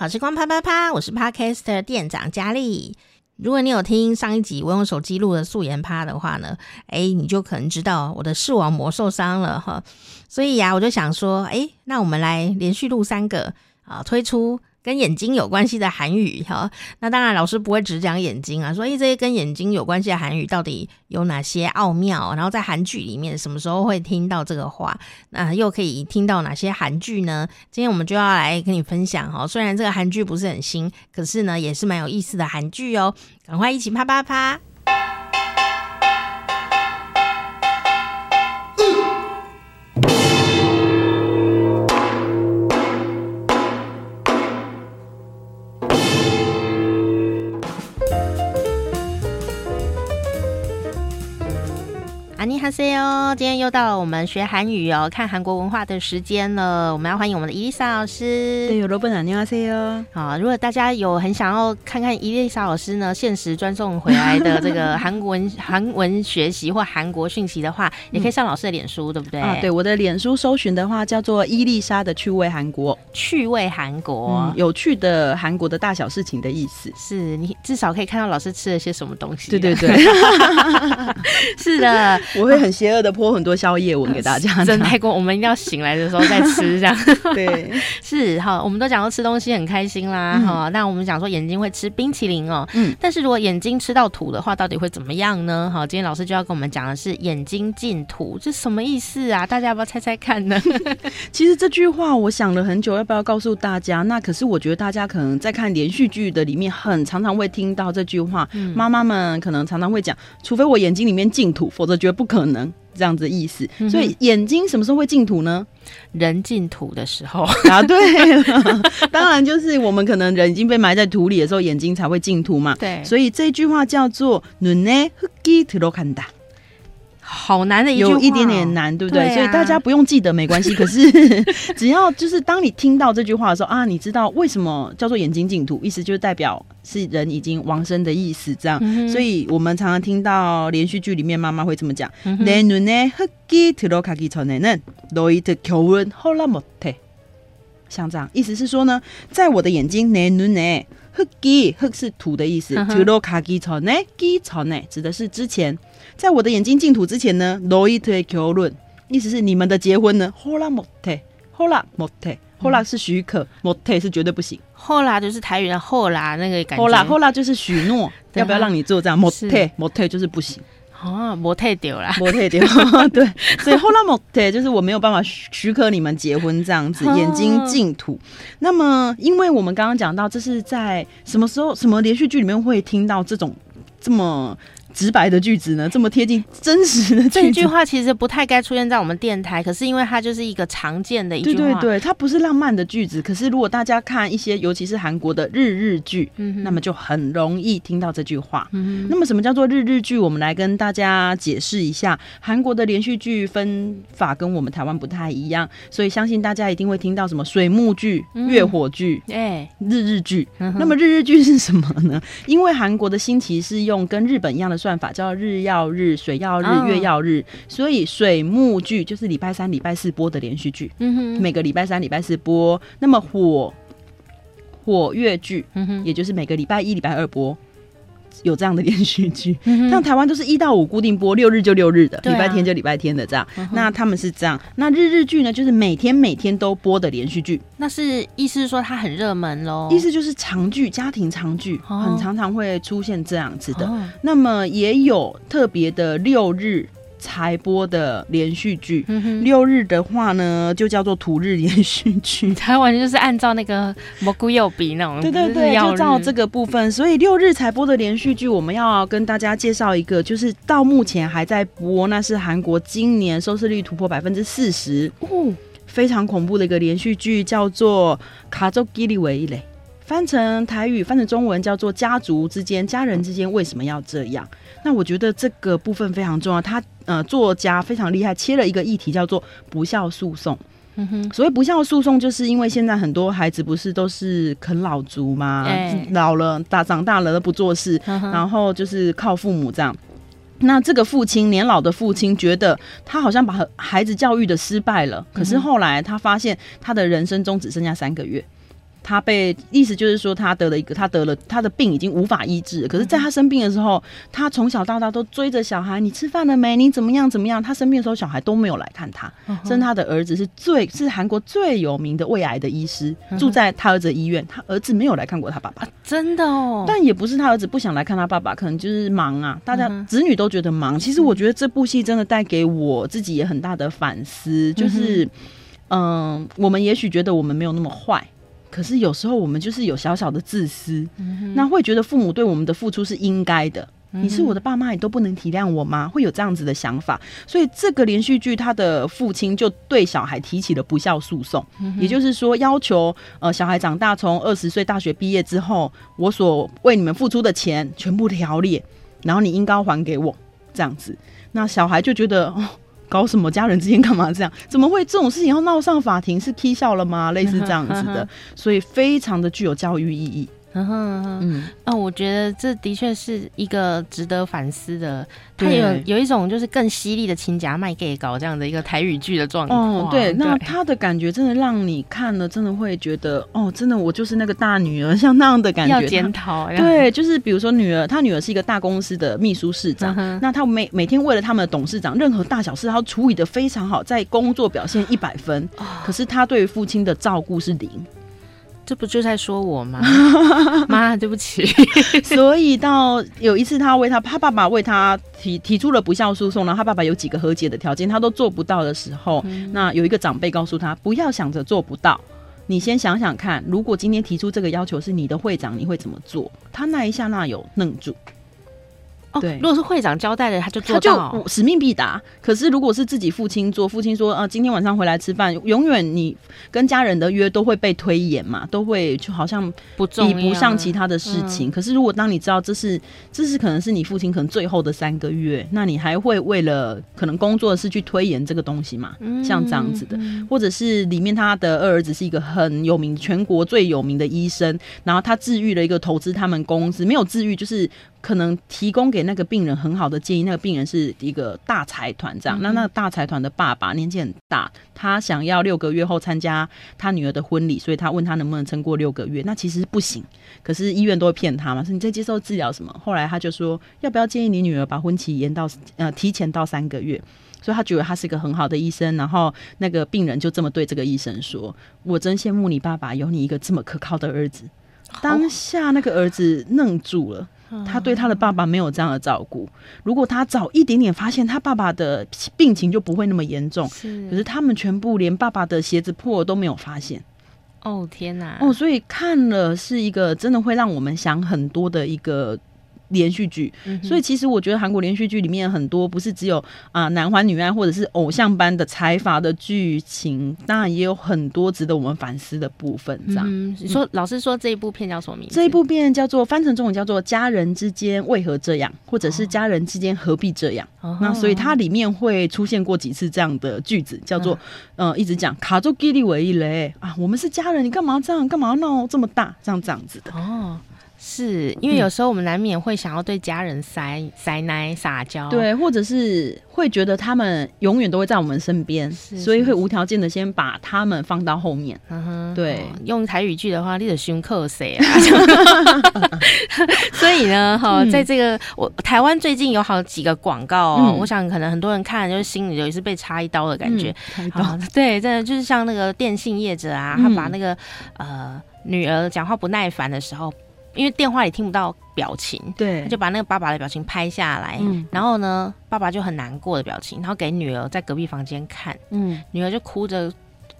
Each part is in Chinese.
好时光啪啪啪，我是 Podcast 店长佳丽。如果你有听上一集我用手机录的素颜趴的话呢，哎，你就可能知道我的视网膜受伤了哈。所以呀、我就想说，哎，那我们来连续录三个啊，推出。跟眼睛有关系的韩语哈，那当然老师不会只讲眼睛啊，所以这些跟眼睛有关系的韩语到底有哪些奥妙？然后在韩剧里面什么时候会听到这个话？那又可以听到哪些韩剧呢？今天我们就要来跟你分享哈，虽然这个韩剧不是很新，可是呢也是蛮有意思的韩剧哦，赶快一起啪啪啪！哈喽哟，今天又到了我们学韩语哦，看韩国文化的时间了。我们要欢迎我们的伊丽莎老师。对，有罗本안녕하세요。好，如果大家有很想要看看伊丽莎老师呢，限时专送回来的这个韩文韩文学习或韩国讯息的话，也可以上老师的脸书，对不对？啊，对，我的脸书搜寻的话叫做伊丽莎的趣味韩国，趣味韩国，嗯，有趣的韩国的大小事情的意思。是你至少可以看到老师吃了些什么东西。对对对，是的，我会。很 邪恶的泼很多宵夜文给大家，真太过。我们一定要醒来的时候再吃，这样 对，是哈。我们都讲到吃东西很开心啦，哈、嗯。那我们讲说眼睛会吃冰淇淋哦，嗯。但是如果眼睛吃到土的话，到底会怎么样呢？好，今天老师就要跟我们讲的是眼睛进土，这什么意思啊？大家要不要猜猜看呢？其实这句话我想了很久，要不要告诉大家？那可是我觉得大家可能在看连续剧的里面，很常常会听到这句话。妈妈们可能常常会讲，除非我眼睛里面进土，否则绝不可能。这样子意思，所以眼睛什么时候会进土呢？人进土的时候，答对了。当然就是我们可能人已经被埋在土里的时候，眼睛才会进土嘛。对，所以这句话叫做“눈에흙이들어간다”。好难的一句话，有一点点难，对不对？对啊、所以大家不用记得没关系。可是只要就是当你听到这句话的时候啊，你知道为什么叫做眼睛进土，意思就是代表是人已经亡生的意思。这样，嗯、所以我们常常听到连续剧里面妈妈会这么讲：내눈에흙이들어가기전에는너희들겨울허락못해。 像这样，意思是说呢，在我的眼睛，내눈에흙이 흙是土的意思，들어가기전에기전에指的是之前。在我的眼睛进土之前呢，너희들의결혼意思是你们的结婚呢，허락못해허락못해허락是许可，못해是绝对不行。허락就是台语的허락那个感觉。허락허락就是许诺，要不要让你做这样？못해못해就是不行。 哦，模特掉了，模特掉了，对，所以后来模特就是我没有办法许可你们结婚这样子，眼睛净土。那么，因为我们刚刚讲到，这是在什么时候什么连续剧里面会听到这种这么。直白的句子呢，这么贴近真实的句子。这句话其实不太该出现在我们电台，可是因为它就是一个常见的一句话。对对对，它不是浪漫的句子，可是如果大家看一些，尤其是韩国的日日剧，嗯，那么就很容易听到这句话。嗯，那么什么叫做日日剧？我们来跟大家解释一下。韩国的连续剧分法跟我们台湾不太一样，所以相信大家一定会听到什么水木剧、月火剧、哎、嗯，日日剧。那么日日剧是什么呢？因为韩国的新奇是用跟日本一样的。算法叫日曜日、水曜日、月曜日，所以水木剧就是礼拜三、礼拜四播的连续剧。嗯哼，每个礼拜三、礼拜四播。那么火火月剧，嗯哼，也就是每个礼拜一、礼拜二播。有这样的连续剧，像台湾都是一到五固定播，六日就六日的，礼拜天就礼拜天的这样。那他们是这样，那日日剧呢，就是每天每天都播的连续剧。那是意思是说它很热门喽？意思就是长剧，家庭长剧，很常常会出现这样子的。那么也有特别的六日。才播的连续剧，嗯、六日的话呢，就叫做土日连续剧。台湾就是按照那个蘑菇又比那种，对对对，就照这个部分。所以六日才播的连续剧，我们要跟大家介绍一个，就是到目前还在播，那是韩国今年收视率突破百分之四十，哦，非常恐怖的一个连续剧，叫做《卡州吉利维嘞》。翻成台语，翻成中文叫做“家族之间、家人之间为什么要这样？”那我觉得这个部分非常重要。他呃，作家非常厉害，切了一个议题叫做“不孝诉讼”。嗯哼，所谓“不孝诉讼”，就是因为现在很多孩子不是都是啃老族吗？欸、老了大长大了都不做事，嗯，然后就是靠父母这样。那这个父亲年老的父亲觉得他好像把孩子教育的失败了，可是后来他发现他的人生中只剩下三个月。他被意思就是说他得了一个，他得了他的病已经无法医治。可是，在他生病的时候，他从小到大都追着小孩，你吃饭了没？你怎么样怎么样？他生病的时候，小孩都没有来看他。甚至他的儿子是最是韩国最有名的胃癌的医师，住在他儿子的医院，他儿子没有来看过他爸爸。真的哦，但也不是他儿子不想来看他爸爸，可能就是忙啊。大家子女都觉得忙。其实我觉得这部戏真的带给我自己也很大的反思，就是。嗯，我们也许觉得我们没有那么坏，可是有时候我们就是有小小的自私，嗯、那会觉得父母对我们的付出是应该的。嗯、你是我的爸妈，你都不能体谅我吗？会有这样子的想法。所以这个连续剧，他的父亲就对小孩提起了不孝诉讼，嗯、也就是说要求呃小孩长大，从二十岁大学毕业之后，我所为你们付出的钱全部条列，然后你应该还给我这样子。那小孩就觉得哦。搞什么？家人之间干嘛这样？怎么会这种事情要闹上法庭？是踢笑了吗？类似这样子的，所以非常的具有教育意义。嗯哼嗯，那、哦、我觉得这的确是一个值得反思的。它有有一种就是更犀利的亲家卖 gay 搞这样的一个台语剧的状况。哦，对，那他的感觉真的让你看了，真的会觉得哦，真的我就是那个大女儿，像那样的感觉。要检讨。对，就是比如说女儿，她女儿是一个大公司的秘书室长，嗯、那她每每天为了他们的董事长，任何大小事她处理的非常好，在工作表现一百分，哦、可是她对于父亲的照顾是零。这不就在说我吗？妈，对不起。所以到有一次，他为他他爸爸为他提提出了不孝诉讼，然后他爸爸有几个和解的条件，他都做不到的时候，嗯、那有一个长辈告诉他，不要想着做不到，你先想想看，如果今天提出这个要求是你的会长，你会怎么做？他那一下那有愣住。哦，对，如果是会长交代的，他就做到，他就使命必达。可是如果是自己父亲做，父亲说，呃，今天晚上回来吃饭，永远你跟家人的约都会被推延嘛，都会就好像比不上其他的事情。嗯、可是如果当你知道这是这是可能是你父亲可能最后的三个月，那你还会为了可能工作的事去推延这个东西嘛？嗯、像这样子的，或者是里面他的二儿子是一个很有名、全国最有名的医生，然后他治愈了一个投资他们公司，没有治愈就是。可能提供给那个病人很好的建议，那个病人是一个大财团这样，嗯、那那个大财团的爸爸年纪很大，他想要六个月后参加他女儿的婚礼，所以他问他能不能撑过六个月，那其实不行，可是医院都会骗他嘛，说你在接受治疗什么？后来他就说要不要建议你女儿把婚期延到呃提前到三个月，所以他觉得他是一个很好的医生，然后那个病人就这么对这个医生说：“我真羡慕你爸爸有你一个这么可靠的儿子。”当下那个儿子愣住了。他对他的爸爸没有这样的照顾。如果他早一点点发现他爸爸的病情，就不会那么严重。是，可是他们全部连爸爸的鞋子破都没有发现。哦天哪！哦，所以看了是一个真的会让我们想很多的一个。连续剧，所以其实我觉得韩国连续剧里面很多不是只有啊、呃、男欢女爱或者是偶像般的财阀的剧情，当然也有很多值得我们反思的部分。这样，嗯、说老师说这一部片叫什么名字？这一部片叫做翻成中文叫做《家人之间为何这样》，或者是《家人之间何必这样》哦。那所以它里面会出现过几次这样的句子，叫做嗯、呃，一直讲卡住吉利为一雷啊，我们是家人，你干嘛这样？干嘛闹这么大？这样这样子的哦。是因为有时候我们难免会想要对家人塞塞奶撒娇，对，或者是会觉得他们永远都会在我们身边，所以会无条件的先把他们放到后面。嗯哼，对，用台语剧的话，你得胸克谁啊？所以呢，哈，在这个我台湾最近有好几个广告，哦，我想可能很多人看就是心里也是被插一刀的感觉。好，对，真的就是像那个电信业者啊，他把那个呃女儿讲话不耐烦的时候。因为电话里听不到表情，对，他就把那个爸爸的表情拍下来，嗯，然后呢，爸爸就很难过的表情，然后给女儿在隔壁房间看，嗯，女儿就哭着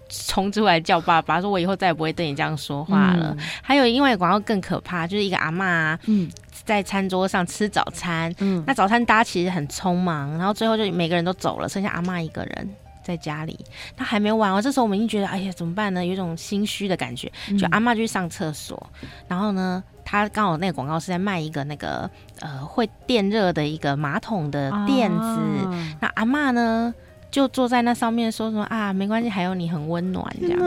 冲出来叫爸爸，说：“我以后再也不会对你这样说话了。嗯”还有另外一个广告更可怕，就是一个阿嬷，嗯，在餐桌上吃早餐，嗯，那早餐大家其实很匆忙，然后最后就每个人都走了，剩下阿妈一个人。在家里，他还没完哦。这时候我们已经觉得，哎呀，怎么办呢？有一种心虚的感觉。就阿妈就去上厕所，嗯、然后呢，他刚好那个广告是在卖一个那个呃会电热的一个马桶的垫子。啊、那阿妈呢，就坐在那上面说什么啊，没关系，还有你很温暖这样。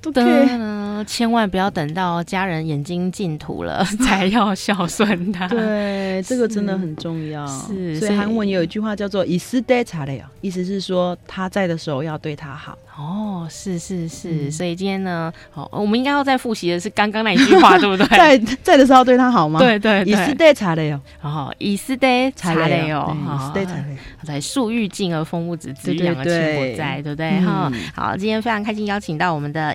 对呢，千万不要等到家人眼睛尽途了 才要孝顺他。对，这个真的很重要。是，所以韩文有一句话叫做“以斯德查勒”，意思是说他在的时候要对他好。哦，是是是。所以今天呢，好，我们应该要再复习的是刚刚那一句话，对不对？在在的时候对他好吗？对对。以斯德查勒，然后以斯德查勒，以斯德查勒。好，才树欲静而风不止，子欲养而亲不在，对不对？哈。好，今天非常开心邀请到我们的。